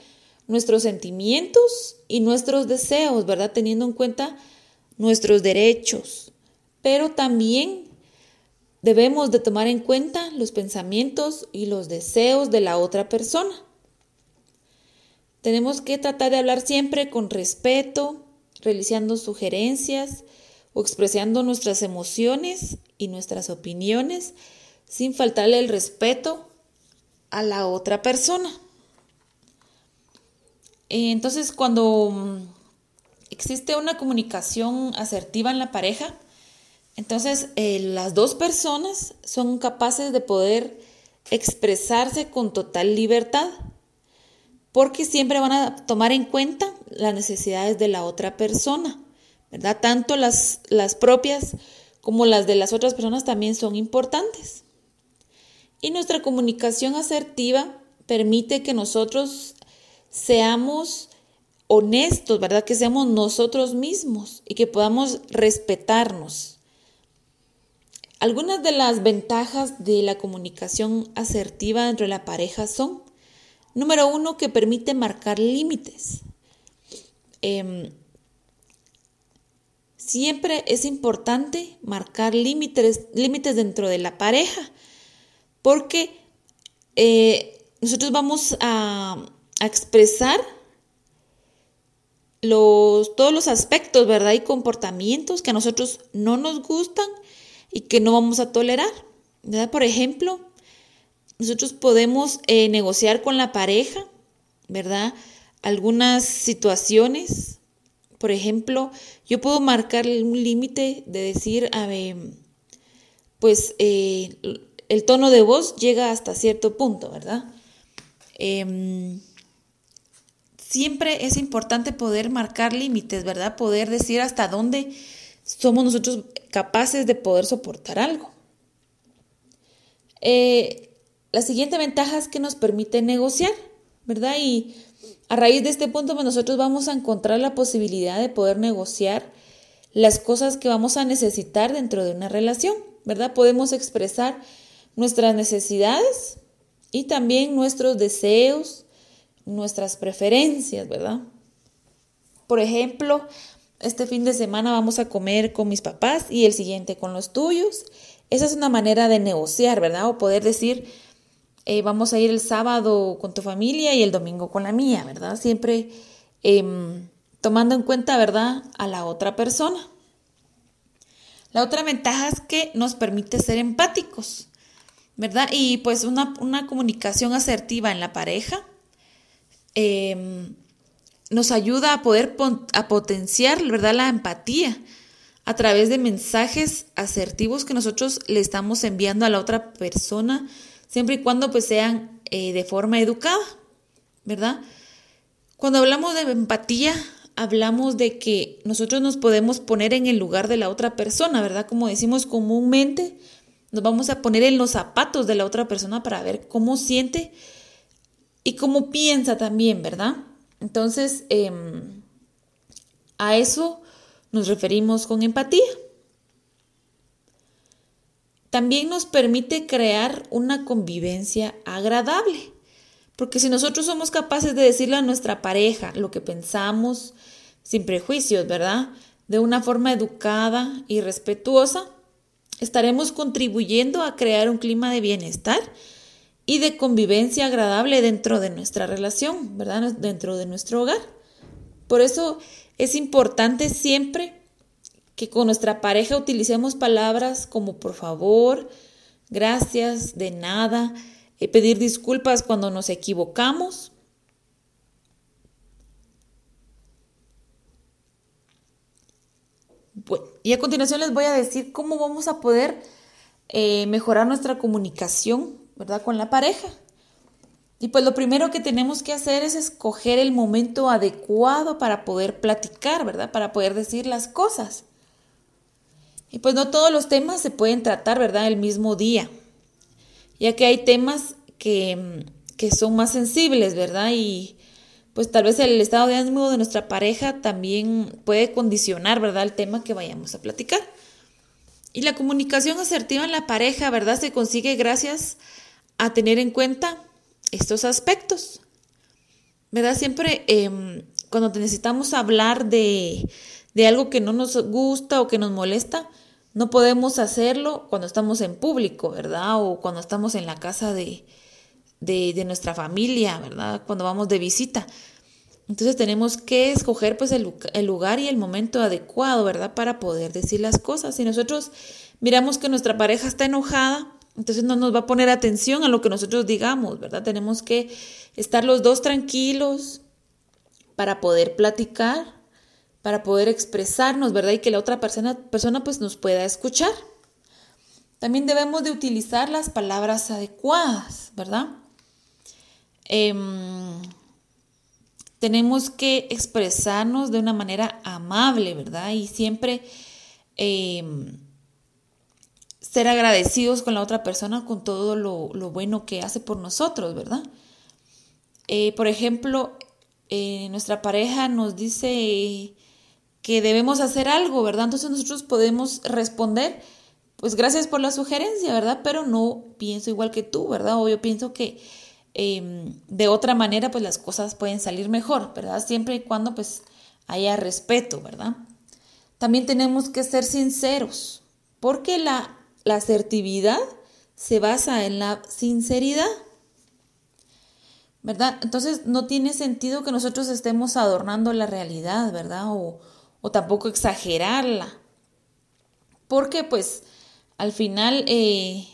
nuestros sentimientos y nuestros deseos, ¿verdad? Teniendo en cuenta nuestros derechos, pero también debemos de tomar en cuenta los pensamientos y los deseos de la otra persona. Tenemos que tratar de hablar siempre con respeto, realizando sugerencias o expresando nuestras emociones y nuestras opiniones sin faltarle el respeto a la otra persona. Entonces, cuando mm, existe una comunicación asertiva en la pareja, entonces eh, las dos personas son capaces de poder expresarse con total libertad, porque siempre van a tomar en cuenta las necesidades de la otra persona, ¿verdad? Tanto las, las propias como las de las otras personas también son importantes. Y nuestra comunicación asertiva permite que nosotros seamos honestos, ¿verdad? Que seamos nosotros mismos y que podamos respetarnos. Algunas de las ventajas de la comunicación asertiva dentro de la pareja son, número uno, que permite marcar límites. Em, siempre es importante marcar límites, límites dentro de la pareja, porque eh, nosotros vamos a, expresar todos los aspectos, ¿verdad? Y comportamientos que a nosotros no nos gustan y que no vamos a tolerar. ¿verdad? Por ejemplo, nosotros podemos eh, negociar con la pareja, ¿verdad? Algunas situaciones. Por ejemplo, yo puedo marcar un límite de decir, a pues eh, el tono de voz llega hasta cierto punto, ¿verdad? Em, siempre es importante poder marcar límites, ¿verdad? Poder decir hasta dónde somos nosotros capaces de poder soportar algo. Eh, la siguiente ventaja es que nos permite negociar, ¿verdad? Y a raíz de este punto pues, nosotros vamos a encontrar la posibilidad de poder negociar las cosas que vamos a necesitar dentro de una relación, ¿verdad? Podemos expresar nuestras necesidades y también nuestros deseos, nuestras preferencias, ¿verdad? Por ejemplo, este fin de semana vamos a comer con mis papás y el siguiente con los tuyos. Esa es una manera de negociar, ¿verdad? O poder decir, eh, vamos a ir el sábado con tu familia y el domingo con la mía, ¿verdad? Siempre em, tomando en cuenta, ¿verdad?, a la otra persona. La otra ventaja es que nos permite ser empáticos, ¿verdad? Y pues una, una comunicación asertiva en la pareja Em, nos ayuda a poder a potenciar ¿verdad? la empatía a través de mensajes asertivos que nosotros le estamos enviando a la otra persona, siempre y cuando pues sean eh, de forma educada, ¿verdad? Cuando hablamos de empatía, hablamos de que nosotros nos podemos poner en el lugar de la otra persona, ¿verdad? Como decimos comúnmente, nos vamos a poner en los zapatos de la otra persona para ver cómo siente y cómo piensa también, ¿verdad? Entonces, em, a eso nos referimos con empatía. También nos permite crear una convivencia agradable, porque si nosotros somos capaces de decirle a nuestra pareja lo que pensamos, sin prejuicios, ¿verdad? De una forma educada y respetuosa, estaremos contribuyendo a crear un clima de bienestar y de convivencia agradable dentro de nuestra relación, ¿verdad? Dentro de nuestro hogar. Por eso es importante siempre que con nuestra pareja utilicemos palabras como por favor, gracias, de nada, eh, pedir disculpas cuando nos equivocamos. Y a continuación les voy a decir cómo vamos a poder eh, mejorar nuestra comunicación ¿verdad? Con la pareja. Y pues lo primero que tenemos que hacer es escoger el momento adecuado para poder platicar, ¿verdad? Para poder decir las cosas. Y pues no todos los temas se pueden tratar, ¿verdad? El mismo día, ya que hay temas que que son más sensibles, ¿verdad? Y pues tal vez el estado de ánimo de nuestra pareja también puede condicionar, ¿verdad? El tema que vayamos a platicar. Y la comunicación asertiva en la pareja, ¿verdad? Se consigue gracias a tener en cuenta estos aspectos. ¿Verdad? Siempre em, cuando necesitamos hablar de, de algo que no nos gusta o que nos molesta, no podemos hacerlo cuando estamos en público, ¿verdad? O cuando estamos en la casa de, de, nuestra familia, ¿verdad? Cuando vamos de visita. Entonces tenemos que escoger pues el, el, lugar y el momento adecuado, ¿verdad? Para poder decir las cosas. Si nosotros miramos que nuestra pareja está enojada, entonces no nos va a poner atención a lo que nosotros digamos, ¿verdad? Tenemos que estar los dos tranquilos para poder platicar, para poder expresarnos, ¿verdad? Y que la otra persona, persona pues nos pueda escuchar. También debemos de utilizar las palabras adecuadas, ¿verdad? Em, tenemos que expresarnos de una manera amable, ¿verdad? Y siempre em, ser agradecidos con la otra persona, con todo lo, bueno que hace por nosotros, ¿verdad? Eh, por ejemplo, eh, nuestra pareja nos dice que debemos hacer algo, ¿verdad? Entonces nosotros podemos responder, pues gracias por la sugerencia, ¿verdad? Pero no pienso igual que tú, ¿verdad? O yo pienso que em, de otra manera, pues las cosas pueden salir mejor, ¿verdad? Siempre y cuando pues haya respeto, ¿verdad? También tenemos que ser sinceros, porque la la asertividad se basa en la sinceridad. ¿Verdad? Entonces no tiene sentido que nosotros estemos adornando la realidad, ¿verdad? O, tampoco exagerarla. Porque pues al final eh,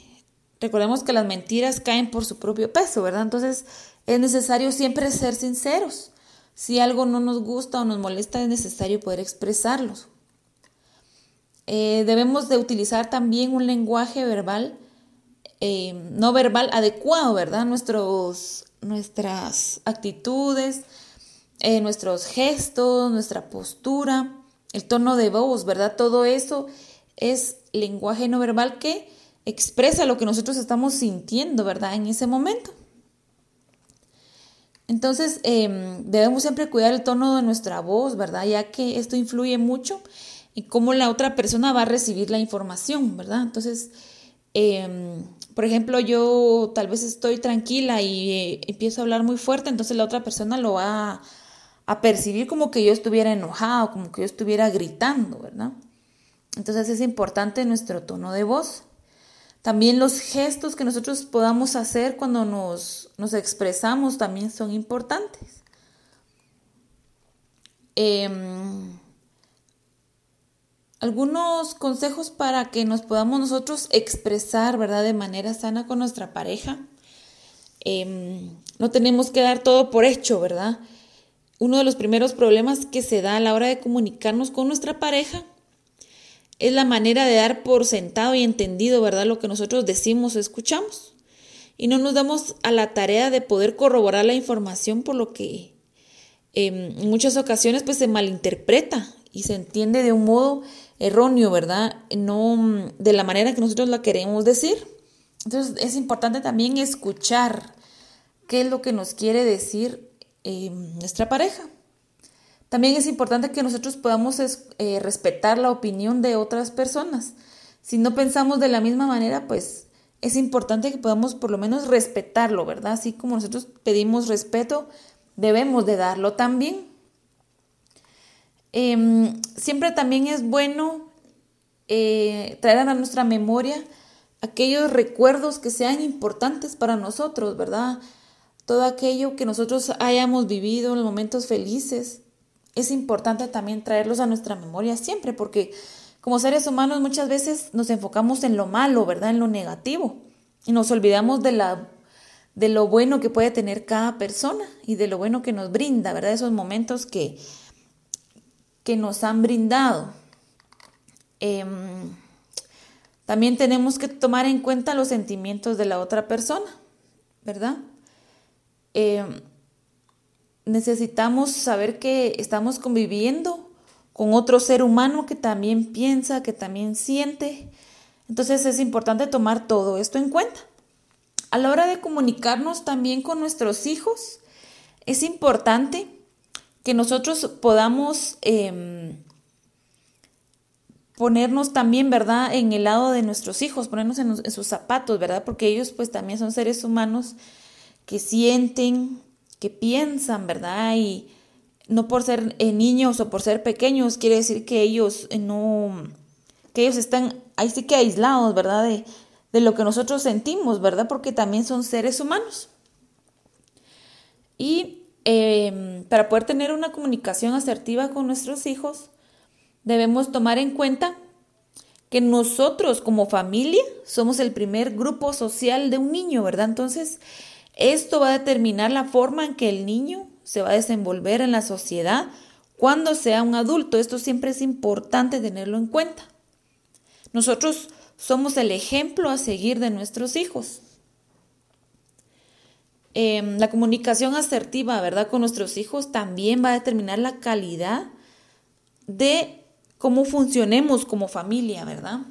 recordemos que las mentiras caen por su propio peso, ¿verdad? Entonces es necesario siempre ser sinceros. Si algo no nos gusta o nos molesta, es necesario poder expresarlos. Eh, debemos de utilizar también un lenguaje verbal, eh, no verbal adecuado, ¿verdad? Nuestros, nuestras actitudes, eh, nuestros gestos, nuestra postura, el tono de voz, ¿verdad? Todo eso es lenguaje no verbal que expresa lo que nosotros estamos sintiendo, ¿verdad? En ese momento. Entonces, em, debemos siempre cuidar el tono de nuestra voz, ¿verdad? Ya que esto influye mucho y cómo la otra persona va a recibir la información, ¿verdad? Entonces, em, por ejemplo, yo tal vez estoy tranquila y eh, empiezo a hablar muy fuerte, entonces la otra persona lo va a, percibir como que yo estuviera enojado, como que yo estuviera gritando, ¿verdad? Entonces es importante nuestro tono de voz. También los gestos que nosotros podamos hacer cuando nos, expresamos también son importantes. Eh, algunos consejos para que nos podamos nosotros expresar, ¿verdad? De manera sana con nuestra pareja. Em, no tenemos que dar todo por hecho, ¿verdad? Uno de los primeros problemas que se da a la hora de comunicarnos con nuestra pareja es la manera de dar por sentado y entendido, ¿verdad? Lo que nosotros decimos o escuchamos. Y no nos damos a la tarea de poder corroborar la información por lo que em, en muchas ocasiones pues se malinterpreta y se entiende de un modo erróneo, ¿verdad? No mm, de la manera que nosotros la queremos decir. Entonces es importante también escuchar qué es lo que nos quiere decir eh, nuestra pareja. También es importante que nosotros podamos eh, respetar la opinión de otras personas. Si no pensamos de la misma manera, pues es importante que podamos por lo menos respetarlo, ¿verdad? Así como nosotros pedimos respeto, debemos de darlo también. Em, siempre también es bueno eh, traer a nuestra memoria aquellos recuerdos que sean importantes para nosotros, ¿verdad? Todo aquello que nosotros hayamos vivido los momentos felices, es importante también traerlos a nuestra memoria siempre, porque como seres humanos muchas veces nos enfocamos en lo malo, ¿verdad? En lo negativo, y nos olvidamos de la de lo bueno que puede tener cada persona y de lo bueno que nos brinda, ¿verdad? Esos momentos que, que nos han brindado. Em, también tenemos que tomar en cuenta los sentimientos de la otra persona, ¿verdad? Em, necesitamos saber que estamos conviviendo con otro ser humano que también piensa, que también siente. Entonces es importante tomar todo esto en cuenta. a la hora de comunicarnos también con nuestros hijos, es importante que nosotros podamos em, ponernos también, ¿verdad?, en el lado de nuestros hijos, ponernos en, sus zapatos, ¿verdad? Porque ellos pues también son seres humanos que sienten, que piensan, ¿verdad? Y no por ser eh, niños o por ser pequeños quiere decir que ellos eh, no, que ellos están ahí sí que aislados, ¿verdad? De, de lo que nosotros sentimos, ¿verdad? Porque también son seres humanos. Y em, para poder tener una comunicación asertiva con nuestros hijos, debemos tomar en cuenta que nosotros como familia somos el primer grupo social de un niño, ¿verdad? Entonces, esto va a determinar la forma en que el niño se va a desenvolver en la sociedad cuando sea un adulto. Esto siempre es importante tenerlo en cuenta. Nosotros somos el ejemplo a seguir de nuestros hijos. Em, la comunicación asertiva, ¿verdad? Con nuestros hijos también va a determinar la calidad de cómo funcionemos como familia, ¿verdad?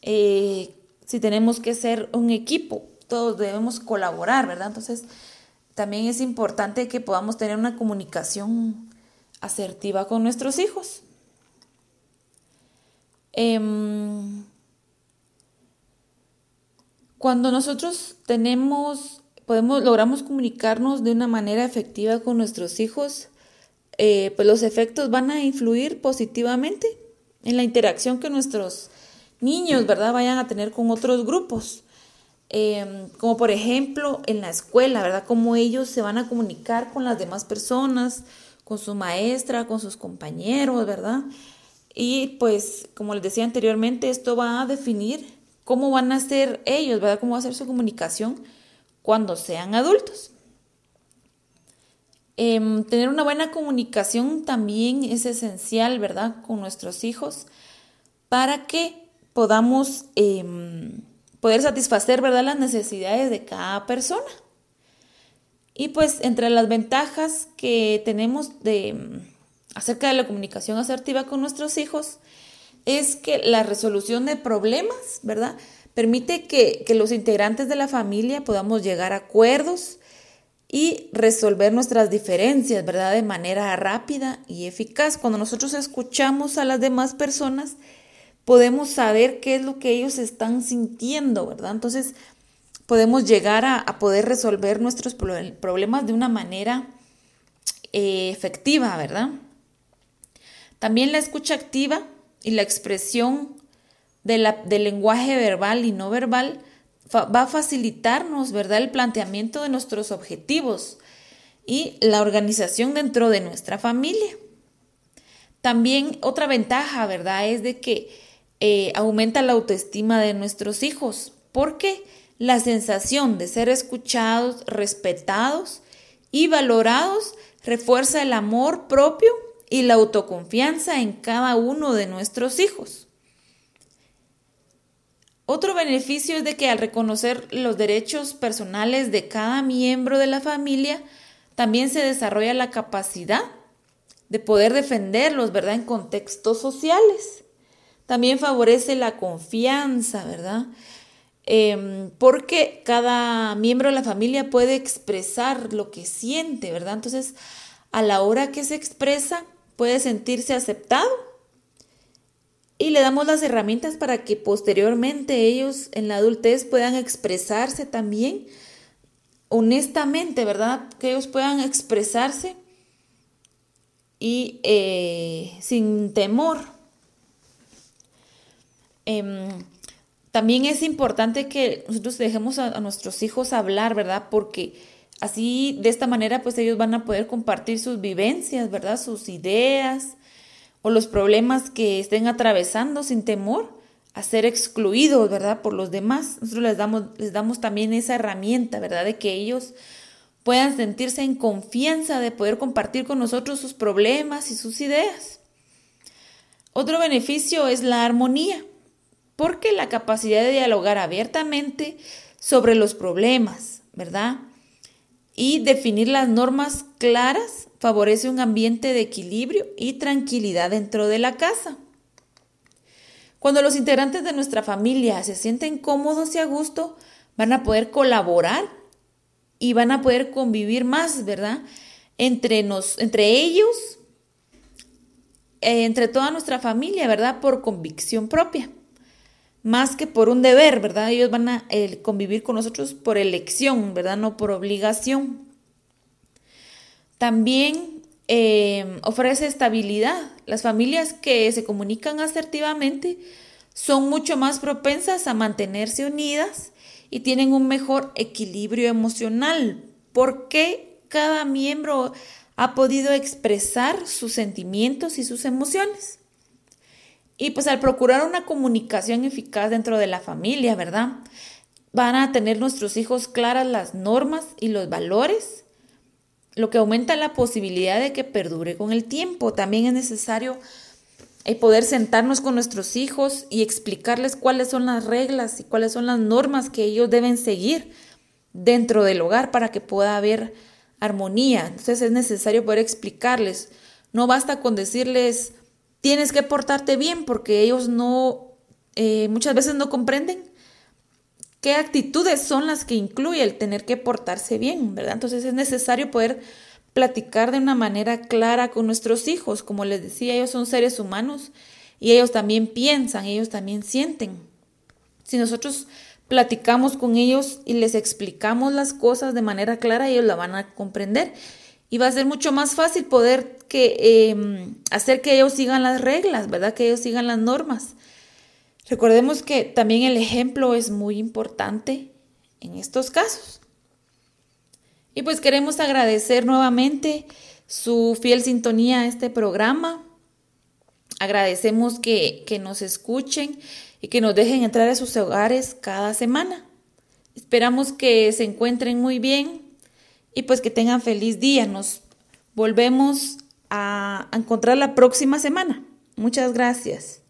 Eh, si tenemos que ser un equipo, todos debemos colaborar, ¿verdad? Entonces, también es importante que podamos tener una comunicación asertiva con nuestros hijos. Em, cuando nosotros tenemos, podemos, logramos comunicarnos de una manera efectiva con nuestros hijos, eh, pues los efectos van a influir positivamente en la interacción que nuestros niños, ¿verdad?, vayan a tener con otros grupos. Em, como por ejemplo en la escuela, ¿verdad? Cómo ellos se van a comunicar con las demás personas, con su maestra, con sus compañeros, ¿verdad? Y pues, como les decía anteriormente, esto va a definir cómo van a ser ellos, ¿verdad? Cómo va a ser su comunicación cuando sean adultos. Em, tener una buena comunicación también es esencial, ¿verdad? Con nuestros hijos para que podamos... Em, poder satisfacer, ¿verdad?, las necesidades de cada persona. Y pues entre las ventajas que tenemos de mm, acerca de la comunicación asertiva con nuestros hijos es que la resolución de problemas, ¿verdad? Permite que, que los integrantes de la familia podamos llegar a acuerdos y resolver nuestras diferencias, ¿verdad? De manera rápida y eficaz. Cuando nosotros escuchamos a las demás personas, podemos saber qué es lo que ellos están sintiendo, ¿verdad? Entonces, podemos llegar a, poder resolver nuestros problemas de una manera eh, efectiva, ¿verdad? También la escucha activa y la expresión del lenguaje verbal y no verbal va a facilitarnos, ¿verdad?, el planteamiento de nuestros objetivos y la organización dentro de nuestra familia. También otra ventaja, ¿verdad?, es de que eh, aumenta la autoestima de nuestros hijos, porque la sensación de ser escuchados, respetados y valorados refuerza el amor propio y la autoconfianza en cada uno de nuestros hijos. Otro beneficio es de que al reconocer los derechos personales de cada miembro de la familia, también se desarrolla la capacidad de poder defenderlos, ¿verdad?, en contextos sociales. También favorece la confianza, ¿verdad? Em, porque cada miembro de la familia puede expresar lo que siente, ¿verdad? Entonces, a la hora que se expresa, puede sentirse aceptado y le damos las herramientas para que posteriormente ellos en la adultez puedan expresarse también honestamente, ¿verdad? Que ellos puedan expresarse y eh, sin temor, Em, también es importante que nosotros dejemos a, nuestros hijos hablar, ¿verdad? Porque así, de esta manera, pues ellos van a poder compartir sus vivencias, ¿verdad? Sus ideas o los problemas que estén atravesando sin temor a ser excluidos, ¿verdad? Por los demás. Nosotros les damos, les damos también esa herramienta, ¿verdad? De que ellos puedan sentirse en confianza de poder compartir con nosotros sus problemas y sus ideas. Otro beneficio es la armonía porque la capacidad de dialogar abiertamente sobre los problemas, ¿verdad? Y definir las normas claras favorece un ambiente de equilibrio y tranquilidad dentro de la casa. Cuando los integrantes de nuestra familia se sienten cómodos y a gusto, van a poder colaborar y van a poder convivir más, ¿verdad? Entre, nos, entre ellos, eh, entre toda nuestra familia, ¿verdad? Por convicción propia, más que por un deber, ¿verdad? Ellos van a convivir con nosotros por elección, ¿verdad? No por obligación. También eh, ofrece estabilidad. Las familias que se comunican asertivamente son mucho más propensas a mantenerse unidas y tienen un mejor equilibrio emocional porque cada miembro ha podido expresar sus sentimientos y sus emociones. Y pues al procurar una comunicación eficaz dentro de la familia, ¿verdad? Van a tener nuestros hijos claras las normas y los valores, lo que aumenta la posibilidad de que perdure con el tiempo. También es necesario y poder sentarnos con nuestros hijos y explicarles cuáles son las reglas y cuáles son las normas que ellos deben seguir dentro del hogar para que pueda haber armonía. Entonces es necesario poder explicarles. No basta con decirles tienes que portarte bien porque ellos no, eh, muchas veces no comprenden qué actitudes son las que incluye el tener que portarse bien, ¿verdad? Entonces es necesario poder platicar de una manera clara con nuestros hijos. Como les decía, ellos son seres humanos y ellos también piensan, ellos también sienten. Si nosotros platicamos con ellos y les explicamos las cosas de manera clara, ellos la van a comprender. Y va a ser mucho más fácil poder que, em, hacer que ellos sigan las reglas, ¿verdad? Que ellos sigan las normas. Recordemos que también el ejemplo es muy importante en estos casos. Y pues queremos agradecer nuevamente su fiel sintonía a este programa. Agradecemos que, que nos escuchen y que nos dejen entrar a sus hogares cada semana. Esperamos que se encuentren muy bien y pues que tengan feliz día. Nos volvemos a encontrar la próxima semana. Muchas gracias.